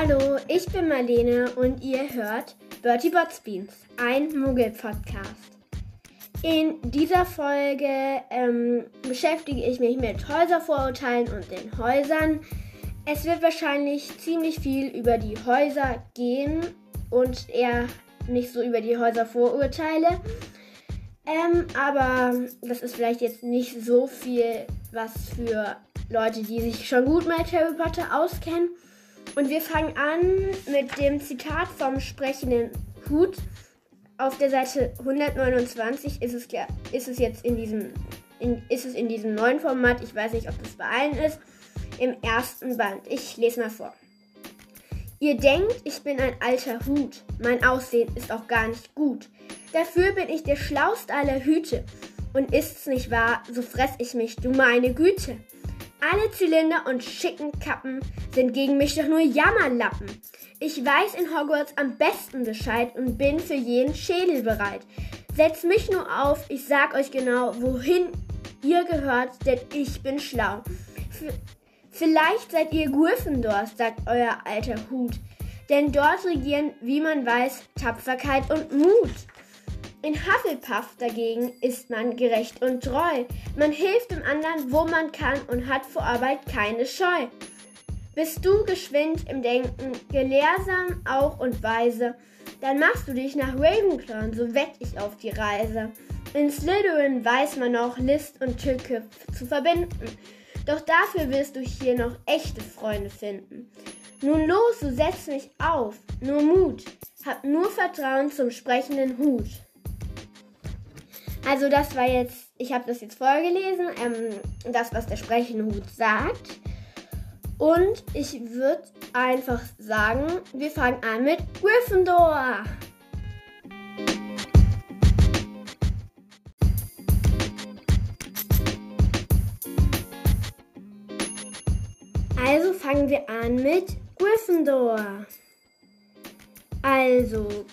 Hallo, ich bin Marlene und ihr hört Bertie Botsbeans, ein Muggel-Podcast. In dieser Folge ähm, beschäftige ich mich mit Häuservorurteilen und den Häusern. Es wird wahrscheinlich ziemlich viel über die Häuser gehen und eher nicht so über die Häuservorurteile. Ähm, aber das ist vielleicht jetzt nicht so viel was für Leute, die sich schon gut mit Harry Potter auskennen. Und wir fangen an mit dem Zitat vom sprechenden Hut. Auf der Seite 129 ist es, ist es jetzt in diesem, in, ist es in diesem neuen Format. Ich weiß nicht, ob das bei allen ist. Im ersten Band. Ich lese mal vor. Ihr denkt, ich bin ein alter Hut. Mein Aussehen ist auch gar nicht gut. Dafür bin ich der schlauste aller Hüte. Und ist's nicht wahr, so fress ich mich, du meine Güte. Alle Zylinder und schicken Kappen sind gegen mich doch nur Jammerlappen. Ich weiß in Hogwarts am besten Bescheid und bin für jeden Schädel bereit. Setzt mich nur auf, ich sag euch genau, wohin ihr gehört, denn ich bin schlau. F vielleicht seid ihr Gryffindors, sagt euer alter Hut. Denn dort regieren, wie man weiß, Tapferkeit und Mut. In Hufflepuff dagegen ist man gerecht und treu. Man hilft dem anderen, wo man kann und hat vor Arbeit keine Scheu. Bist du geschwind im Denken, gelehrsam auch und weise, dann machst du dich nach Ravenclaw, so wett ich auf die Reise. In Slytherin weiß man noch List und Tücke zu verbinden, doch dafür wirst du hier noch echte Freunde finden. Nun los, du setzt mich auf, nur Mut, hab nur Vertrauen zum sprechenden Hut. Also das war jetzt, ich habe das jetzt vorgelesen, ähm, das, was der sprechende Hut sagt. Und ich würde einfach sagen, wir fangen an mit Gryffindor. Also fangen wir an mit Gryffindor. Also,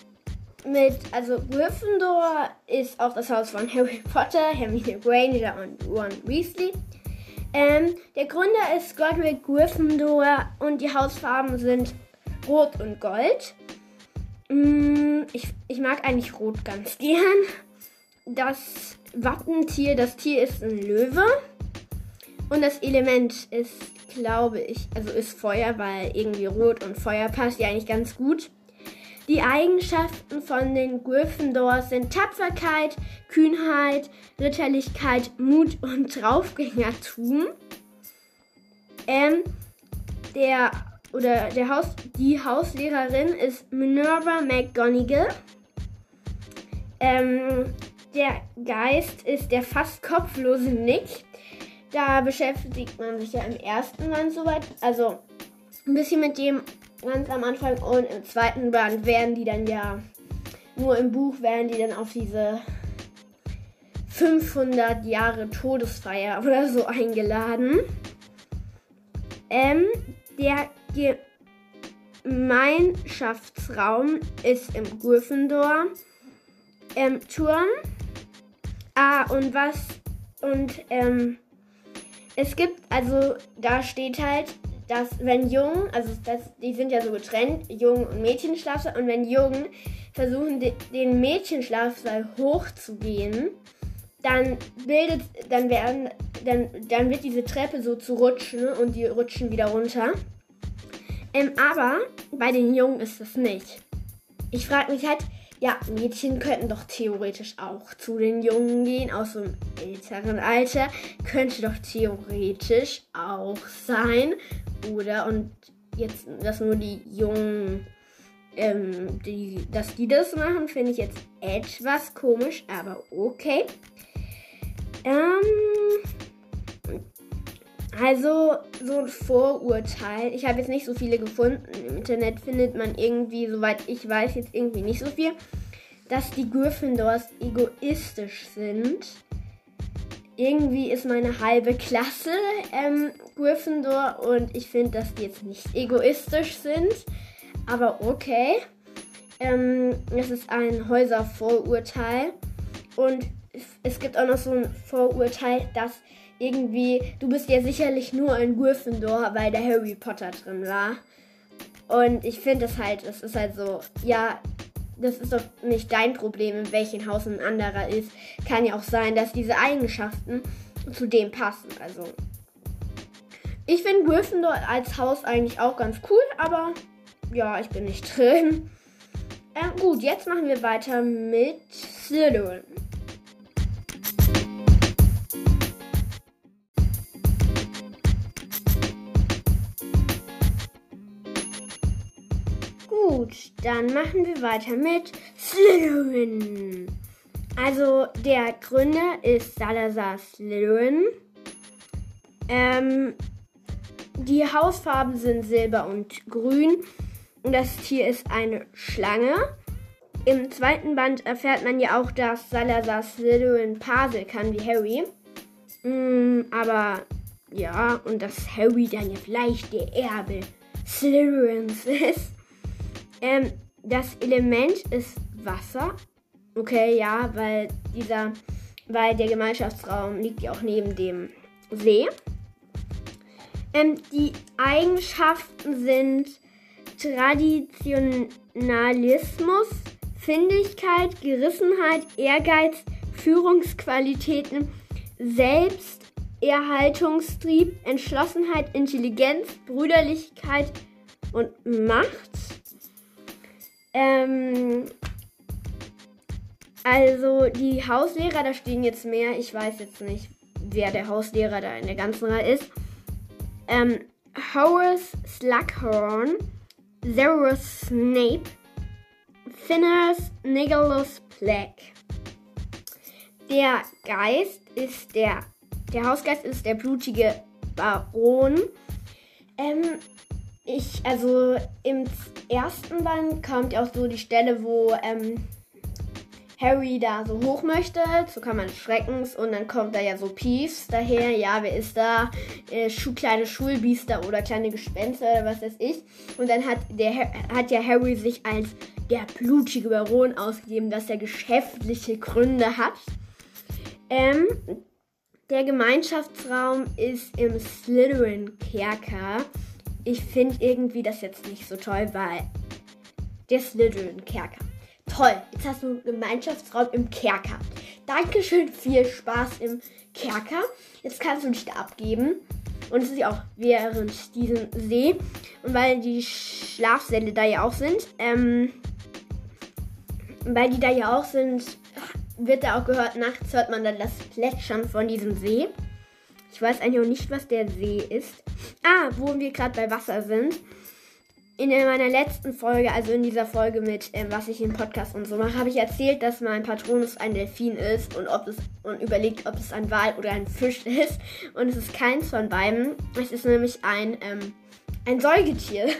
mit, also Gryffindor ist auch das Haus von Harry Potter, Hermine Granger und Ron Weasley. Ähm, der Gründer ist Godric Gryffindor und die Hausfarben sind Rot und Gold. Mm, ich, ich mag eigentlich Rot ganz gern. Das Wappentier, das Tier ist ein Löwe. Und das Element ist, glaube ich, also ist Feuer, weil irgendwie Rot und Feuer passt ja eigentlich ganz gut. Die Eigenschaften von den Gryffindors sind Tapferkeit, Kühnheit, Ritterlichkeit, Mut und Draufgängertum. Ähm, der oder der Haus, die Hauslehrerin ist Minerva McGonagall. Ähm, der Geist ist der fast kopflose Nick. Da beschäftigt man sich ja im ersten Band soweit, also ein bisschen mit dem ganz am Anfang und im zweiten Band werden die dann ja, nur im Buch werden die dann auf diese 500 Jahre Todesfeier oder so eingeladen. Ähm, der Gemeinschaftsraum ist im Gryffindor ähm, Turm. Ah, und was, und ähm, es gibt, also da steht halt, dass wenn Jungen, also das, die sind ja so getrennt, Jungen und Mädchenschlafsaal, und wenn Jungen versuchen, den Mädchenschlafsaal hochzugehen, dann bildet, dann werden, dann, dann wird diese Treppe so zu rutschen und die rutschen wieder runter. Ähm, aber bei den Jungen ist das nicht. Ich frage mich halt, ja, Mädchen könnten doch theoretisch auch zu den Jungen gehen, aus einem älteren Alter. Könnte doch theoretisch auch sein. Oder, und jetzt, dass nur die Jungen, ähm, die, dass die das machen, finde ich jetzt etwas komisch, aber okay. Ähm, also so ein Vorurteil. Ich habe jetzt nicht so viele gefunden. Im Internet findet man irgendwie, soweit ich weiß, jetzt irgendwie nicht so viel, dass die Gryffindors egoistisch sind. Irgendwie ist meine halbe Klasse ähm, Gryffindor und ich finde, dass die jetzt nicht egoistisch sind. Aber okay. Ähm, es ist ein Häuservorurteil. Und es gibt auch noch so ein Vorurteil, dass irgendwie, du bist ja sicherlich nur ein Gryffindor, weil der Harry Potter drin war. Und ich finde das halt, es ist halt so, ja, das ist doch nicht dein Problem, in welchem Haus ein anderer ist. Kann ja auch sein, dass diese Eigenschaften zu dem passen. Also, ich finde Gryffindor als Haus eigentlich auch ganz cool, aber ja, ich bin nicht drin. Ähm, gut, jetzt machen wir weiter mit Slytherin. Gut, dann machen wir weiter mit Slytherin. Also der Gründer ist Salazar Slytherin. Ähm, die Hausfarben sind Silber und Grün. Und das Tier ist eine Schlange. Im zweiten Band erfährt man ja auch, dass Salazar Slytherin Pasel kann wie Harry. Mm, aber ja, und dass Harry dann ja vielleicht der Erbe Slytherins ist. Ähm, das Element ist Wasser. Okay, ja, weil dieser, weil der Gemeinschaftsraum liegt ja auch neben dem See. Ähm, die Eigenschaften sind Traditionalismus, Findigkeit, Gerissenheit, Ehrgeiz, Führungsqualitäten, Selbsterhaltungstrieb, Entschlossenheit, Intelligenz, Brüderlichkeit und Macht. Ähm, also die Hauslehrer, da stehen jetzt mehr. Ich weiß jetzt nicht, wer der Hauslehrer da in der ganzen Reihe ist. Ähm, Horace Slughorn, Severus Snape, Phineas Nicholas Black. Der Geist ist der, der Hausgeist ist der blutige Baron. Ähm, ich, also im ersten Band kommt auch so die Stelle, wo ähm, Harry da so hoch möchte, zur Kammer des Schreckens und dann kommt da ja so Peeves daher, ja, wer ist da? Äh, Schu kleine Schulbiester oder kleine Gespenster oder was weiß ich. Und dann hat, der, hat ja Harry sich als der blutige Baron ausgegeben, dass er geschäftliche Gründe hat. Ähm, der Gemeinschaftsraum ist im Slytherin-Kerker ich finde irgendwie das jetzt nicht so toll, weil der Slytherin-Kerker. Toll, jetzt hast du einen Gemeinschaftsraum im Kerker. Dankeschön, viel Spaß im Kerker. Jetzt kannst du dich da abgeben. Und es ist ja auch während diesem See. Und weil die Schlafsäle da ja auch sind, ähm, weil die da ja auch sind, wird da auch gehört, nachts hört man dann das Plätschern von diesem See. Ich weiß eigentlich auch nicht, was der See ist. Ah, wo wir gerade bei Wasser sind. In meiner letzten Folge, also in dieser Folge mit, äh, was ich im Podcast und so mache, habe ich erzählt, dass mein Patronus ein Delfin ist und ob es und überlegt, ob es ein Wal oder ein Fisch ist. Und es ist keins von beiden. Es ist nämlich ein, ähm, ein Säugetier.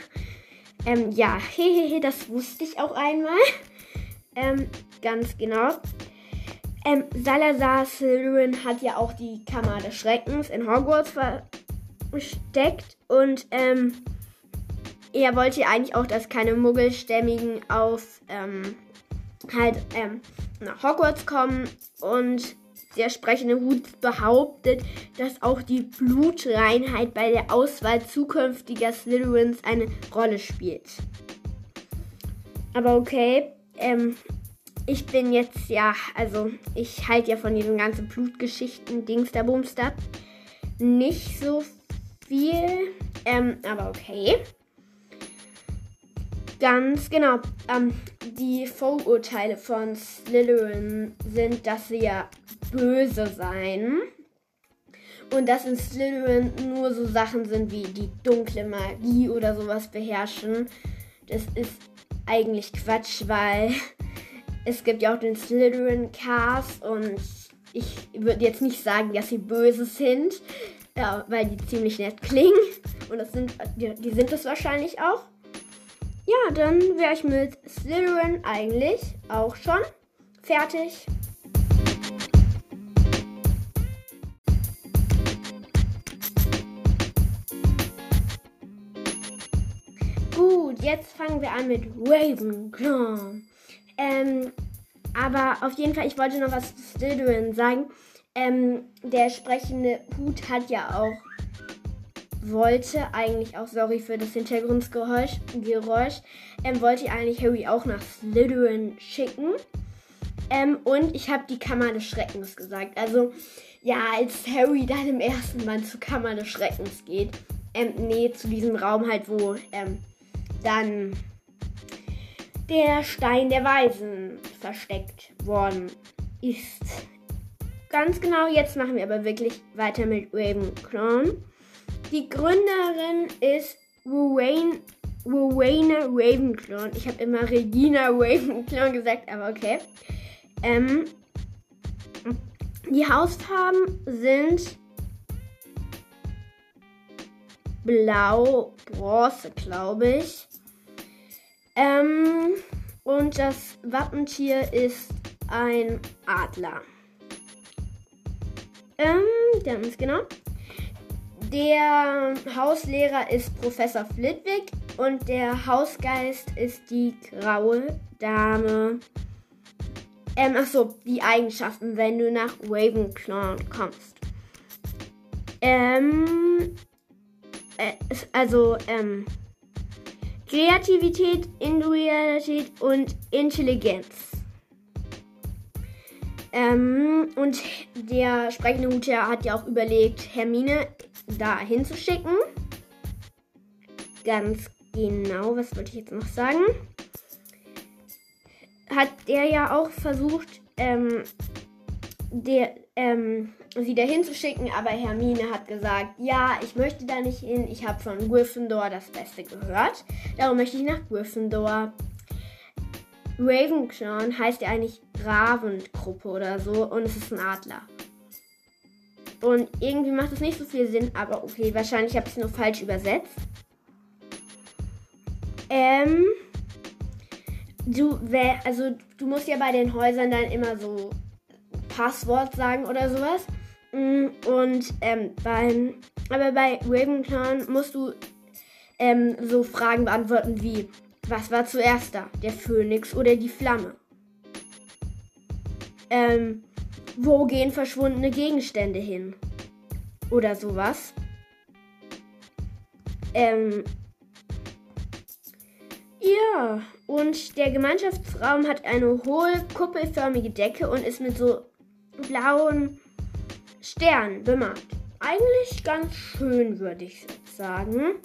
Ähm, ja, hehehe, das wusste ich auch einmal. Ähm, ganz genau. Ähm, Salazar Slytherin hat ja auch die Kammer des Schreckens in Hogwarts versteckt und ähm, er wollte eigentlich auch, dass keine Muggelstämmigen auf ähm, halt ähm, nach Hogwarts kommen und der sprechende Hut behauptet, dass auch die Blutreinheit bei der Auswahl zukünftiger Slytherins eine Rolle spielt. Aber okay, ähm, ich bin jetzt ja, also ich halte ja von diesen ganzen Blutgeschichten, Dings der Bumster, nicht so viel. Ähm, aber okay. Ganz genau. Ähm, die Vorurteile von Slytherin sind, dass sie ja böse seien. Und dass in Slytherin nur so Sachen sind wie die dunkle Magie oder sowas beherrschen. Das ist eigentlich Quatsch, weil es gibt ja auch den Slytherin Cast und ich würde jetzt nicht sagen, dass sie böse sind, ja, weil die ziemlich nett klingen. Und das sind, die, die sind es wahrscheinlich auch. Ja, dann wäre ich mit Slytherin eigentlich auch schon fertig. Gut, jetzt fangen wir an mit Ravenclaw. Ähm, aber auf jeden Fall, ich wollte noch was zu Slytherin sagen. Ähm, der sprechende Hut hat ja auch wollte eigentlich auch, sorry für das Hintergrundgeräusch, Geräusch, ähm, wollte eigentlich Harry auch nach Slytherin schicken. Ähm, und ich habe die Kammer des Schreckens gesagt. Also, ja, als Harry dann im ersten Band zur Kammer des Schreckens geht, ähm, nee, zu diesem Raum halt, wo ähm, dann der Stein der Weisen versteckt worden ist. Ganz genau, jetzt machen wir aber wirklich weiter mit Ravenclaw. Die Gründerin ist Rowena Ravenclaw. Ich habe immer Regina Ravenclaw gesagt, aber okay. Ähm, die Hausfarben sind blau, bronze, glaube ich. Ähm, und das Wappentier ist ein Adler. Ähm, ganz genau. Der Hauslehrer ist Professor Flitwick und der Hausgeist ist die graue Dame. Ähm, achso, die Eigenschaften, wenn du nach Ravenclaw kommst. Ähm, äh, also, ähm, Kreativität, Individualität und Intelligenz. Ähm, und der sprechende Hutherr hat ja auch überlegt, Hermine da hinzuschicken. Ganz genau, was wollte ich jetzt noch sagen? hat der ja auch versucht, ähm, der, ähm, sie dahin zu schicken, aber Hermine hat gesagt, ja, ich möchte da nicht hin, ich habe von Gryffindor das Beste gehört, darum möchte ich nach Gryffindor. Ravenclaw heißt ja eigentlich Ravengruppe oder so und es ist ein Adler. Und irgendwie macht es nicht so viel Sinn, aber okay, wahrscheinlich habe ich es nur falsch übersetzt. Ähm, du, also du musst ja bei den Häusern dann immer so Passwort sagen oder sowas. Mm, und ähm, beim, aber bei Ravenclaw musst du ähm, so Fragen beantworten wie, was war zuerst da, der Phönix oder die Flamme? Ähm, wo gehen verschwundene Gegenstände hin? Oder sowas. Ähm, ja, und der Gemeinschaftsraum hat eine hohe kuppelförmige Decke und ist mit so blauen Sternen bemalt. Eigentlich ganz schön, würde ich sagen.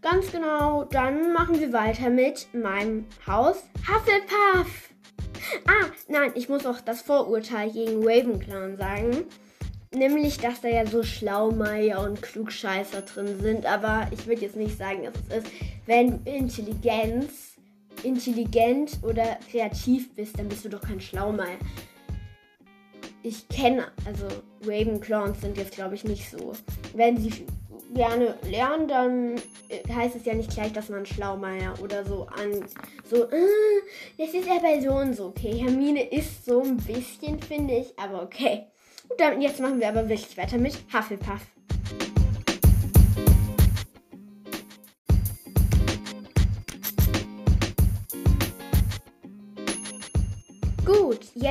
Ganz genau, dann machen wir weiter mit meinem Haus Hufflepuff. Ah, nein, ich muss auch das Vorurteil gegen Ravenclaw sagen. Nämlich, dass da ja so Schlaumeier und Klugscheißer drin sind. Aber ich würde jetzt nicht sagen, dass es ist. Wenn du Intelligenz, intelligent oder kreativ bist, dann bist du doch kein Schlaumeier. Ich kenne, also Ravenclaws sind jetzt, glaube ich, nicht so. Wenn sie gerne lernen, dann äh, heißt es ja nicht gleich, dass man Schlaumeier oder so an so, äh, das ist ja bei so und so. Okay, Hermine ist so ein bisschen, finde ich, aber okay. Und dann, jetzt machen wir aber wirklich weiter mit Hufflepuff.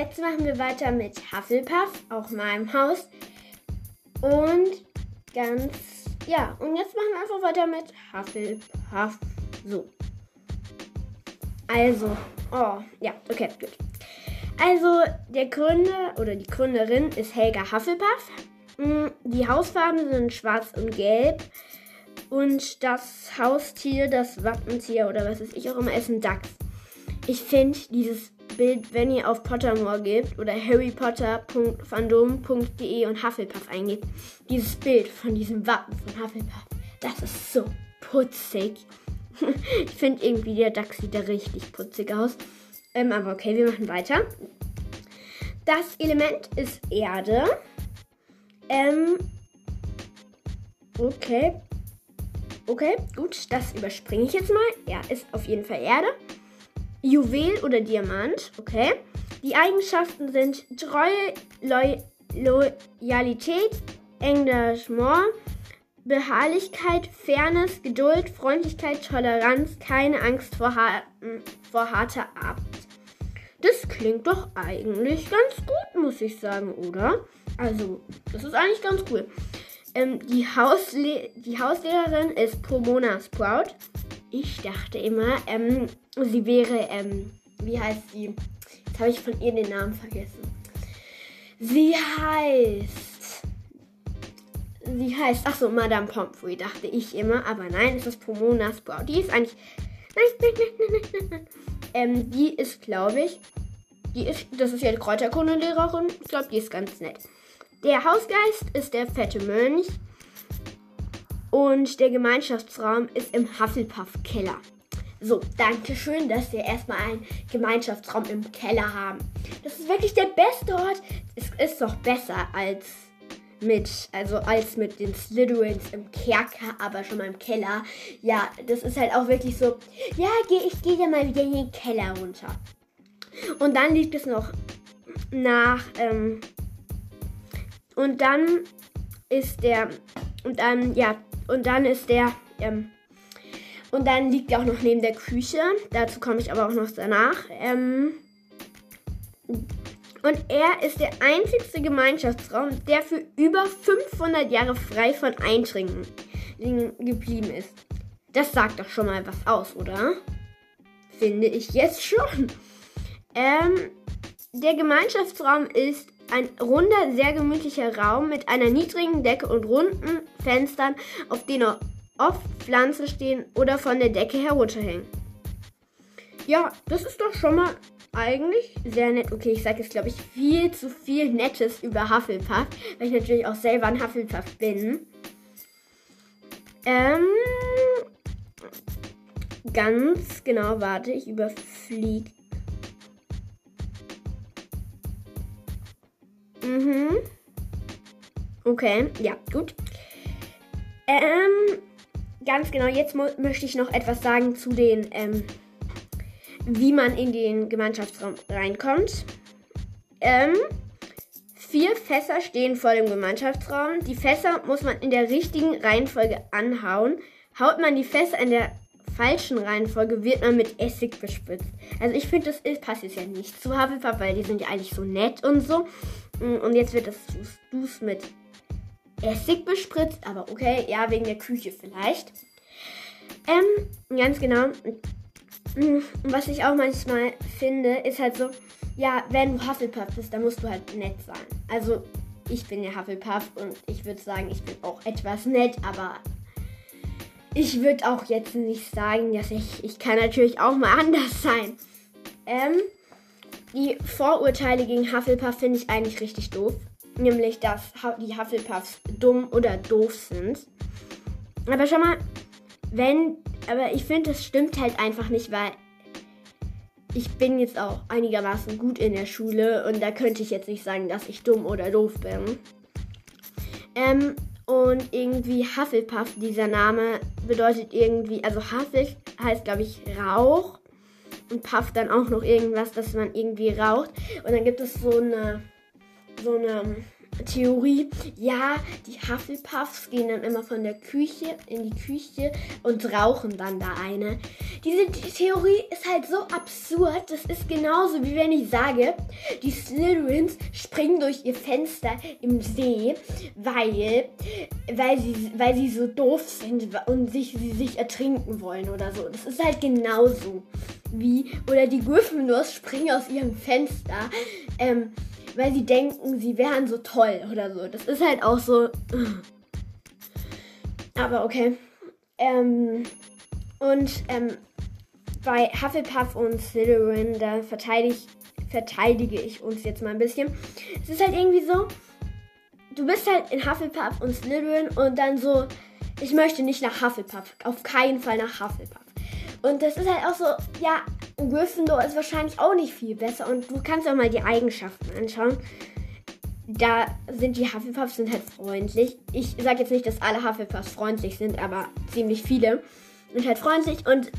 Jetzt machen wir weiter mit Hufflepuff, auch meinem Haus. Und ganz, ja, und jetzt machen wir einfach weiter mit Hufflepuff. So. Also, oh, ja, okay, gut. Also, der Gründer oder die Gründerin ist Helga Hufflepuff. Mm, die Hausfarben sind schwarz und gelb. Und das Haustier, das Wappentier oder was weiß ich auch immer, ist ein Dachs. Ich finde dieses Bild, wenn ihr auf Pottermore gebt oder harrypotter.fandom.de und Hufflepuff eingebt, dieses Bild von diesem Wappen von Hufflepuff, das ist so putzig. ich finde irgendwie, der Dachs sieht da richtig putzig aus. Ähm, aber okay, wir machen weiter. Das Element ist Erde. Ähm, okay. Okay, gut, das überspringe ich jetzt mal. Ja, ist auf jeden Fall Erde. Juwel oder Diamant, okay. Die Eigenschaften sind Treue, Loy Loyalität, Engagement, Beharrlichkeit, Fairness, Geduld, Freundlichkeit, Toleranz, keine Angst vor, har vor harter Arbeit. Das klingt doch eigentlich ganz gut, muss ich sagen, oder? Also, das ist eigentlich ganz cool. Ähm, die, Hausle die Hauslehrerin ist Pomona Sprout. Ich dachte immer, ähm, sie wäre, ähm, wie heißt sie? Jetzt habe ich von ihr den Namen vergessen. Sie heißt. Sie heißt, ach so, Madame Pomfrey, dachte ich immer, aber nein, es ist Pomona Sprout. Die ist eigentlich. Nein, nein, nein, nein, nein, nein. Ähm, die ist, glaube ich, die ist, das ist ja die Kräuterkundelehrerin. Ich glaube, die ist ganz nett. Der Hausgeist ist der fette Mönch. Und der Gemeinschaftsraum ist im Hufflepuff-Keller. So, danke schön, dass wir erstmal einen Gemeinschaftsraum im Keller haben. Das ist wirklich der beste Ort. Es ist doch besser als mit, also als mit den Slytherins im Kerker, aber schon mal im Keller. Ja, das ist halt auch wirklich so, ja, geh, ich gehe ja mal wieder in den Keller runter. Und dann liegt es noch nach, ähm, und dann ist der, und dann, ja, und dann ist der, ähm, und dann liegt er auch noch neben der Küche. Dazu komme ich aber auch noch danach. Ähm, und er ist der einzigste Gemeinschaftsraum, der für über 500 Jahre frei von Eindringen geblieben ist. Das sagt doch schon mal was aus, oder? Finde ich jetzt schon. Ähm, der Gemeinschaftsraum ist ein runder, sehr gemütlicher Raum mit einer niedrigen Decke und runden Fenstern, auf denen oft Pflanzen stehen oder von der Decke herunterhängen. Ja, das ist doch schon mal eigentlich sehr nett. Okay, ich sage jetzt, glaube ich, viel zu viel Nettes über Hufflepuff, weil ich natürlich auch selber ein Hufflepuff bin. Ähm, ganz genau, warte, ich überfliege Mhm. Okay, ja, gut. Ähm, ganz genau, jetzt möchte ich noch etwas sagen zu den, ähm, wie man in den Gemeinschaftsraum reinkommt. Ähm, vier Fässer stehen vor dem Gemeinschaftsraum. Die Fässer muss man in der richtigen Reihenfolge anhauen. Haut man die Fässer in der falschen Reihenfolge, wird man mit Essig bespritzt. Also ich finde, das ist, passt jetzt ja nicht zu Hufflepuff, weil die sind ja eigentlich so nett und so. Mm, und jetzt wird das Dus mit Essig bespritzt, aber okay, ja, wegen der Küche vielleicht. Ähm, ganz genau. Mm, was ich auch manchmal finde, ist halt so, ja, wenn du Hufflepuff bist, dann musst du halt nett sein. Also, ich bin ja Hufflepuff und ich würde sagen, ich bin auch etwas nett, aber ich würde auch jetzt nicht sagen, dass ich, ich kann natürlich auch mal anders sein. Ähm, die Vorurteile gegen Hufflepuff finde ich eigentlich richtig doof. Nämlich, dass die Hufflepuffs dumm oder doof sind. Aber schau mal, wenn, aber ich finde, das stimmt halt einfach nicht, weil ich bin jetzt auch einigermaßen gut in der Schule und da könnte ich jetzt nicht sagen, dass ich dumm oder doof bin. Ähm, und irgendwie Hufflepuff, dieser Name bedeutet irgendwie, also Hufflepuff heißt glaube ich Rauch und Puff dann auch noch irgendwas, dass man irgendwie raucht. Und dann gibt es so eine, so eine Theorie, ja, die Hufflepuffs gehen dann immer von der Küche in die Küche und rauchen dann da eine. Diese Theorie ist halt so absurd. Das ist genauso wie wenn ich sage, die Slytherins springen durch ihr Fenster im See, weil, weil, sie, weil sie so doof sind und sich, sie sich ertrinken wollen oder so. Das ist halt genauso wie, oder die Gryffindors springen aus ihrem Fenster. Ähm, weil sie denken, sie wären so toll oder so. Das ist halt auch so. Aber okay. Ähm, und ähm, bei Hufflepuff und Slytherin, da verteidige, verteidige ich uns jetzt mal ein bisschen. Es ist halt irgendwie so, du bist halt in Hufflepuff und Slytherin und dann so, ich möchte nicht nach Hufflepuff. Auf keinen Fall nach Hufflepuff. Und das ist halt auch so, ja, Gryffindor ist wahrscheinlich auch nicht viel besser. Und du kannst auch mal die Eigenschaften anschauen. Da sind die Hufflepuffs sind halt freundlich. Ich sage jetzt nicht, dass alle Hufflepuffs freundlich sind, aber ziemlich viele sind halt freundlich. Und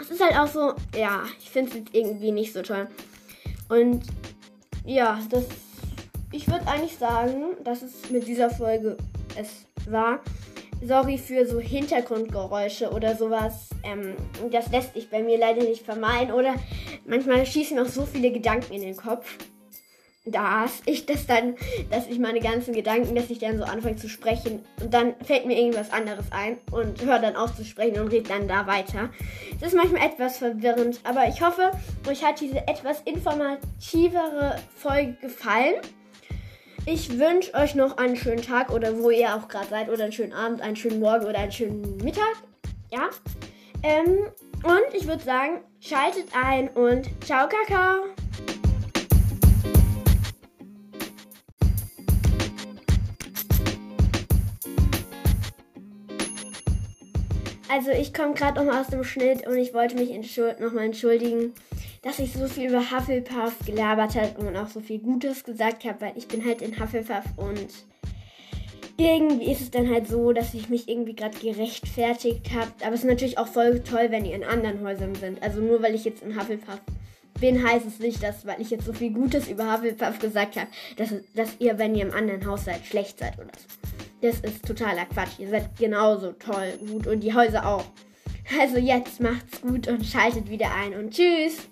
es ist halt auch so, ja, ich finde es irgendwie nicht so toll. Und ja, das. Ich würde eigentlich sagen, dass es mit dieser Folge es war sorry für so Hintergrundgeräusche oder sowas. Ähm, das lässt sich bei mir leider nicht vermeiden. Oder manchmal schießen auch so viele Gedanken in den Kopf. dass ich das dann, dass ich meine ganzen Gedanken, dass ich dann so anfange zu sprechen und dann fällt mir irgendwas anderes ein und höre dann auf zu sprechen und rede dann da weiter. Das ist manchmal etwas verwirrend, aber ich hoffe, euch hat diese etwas informativere Folge gefallen. Ich wünsche euch noch einen schönen Tag oder wo ihr auch gerade seid oder einen schönen Abend, einen schönen Morgen oder einen schönen Mittag. Ja. Ähm, und ich würde sagen, schaltet ein und ciao, Kakao. Also ich komme gerade noch mal aus dem Schnitt und ich wollte mich entschuld nochmal entschuldigen, dass ich so viel über Hufflepuff gelabert habe und auch so viel Gutes gesagt habe, weil ich bin halt in Hufflepuff und irgendwie ist es dann halt so, dass ich mich irgendwie gerade gerechtfertigt habe. Aber es ist natürlich auch voll toll, wenn ihr in anderen Häusern sind. Also nur weil ich jetzt in Hufflepuff bin, heißt es nicht, dass, weil ich jetzt so viel Gutes über Hufflepuff gesagt habe, dass, dass ihr, wenn ihr im anderen Haus seid, schlecht seid oder so. Das ist totaler Quatsch. Ihr seid genauso toll, gut und die Häuser auch. Also jetzt macht's gut und schaltet wieder ein und tschüss.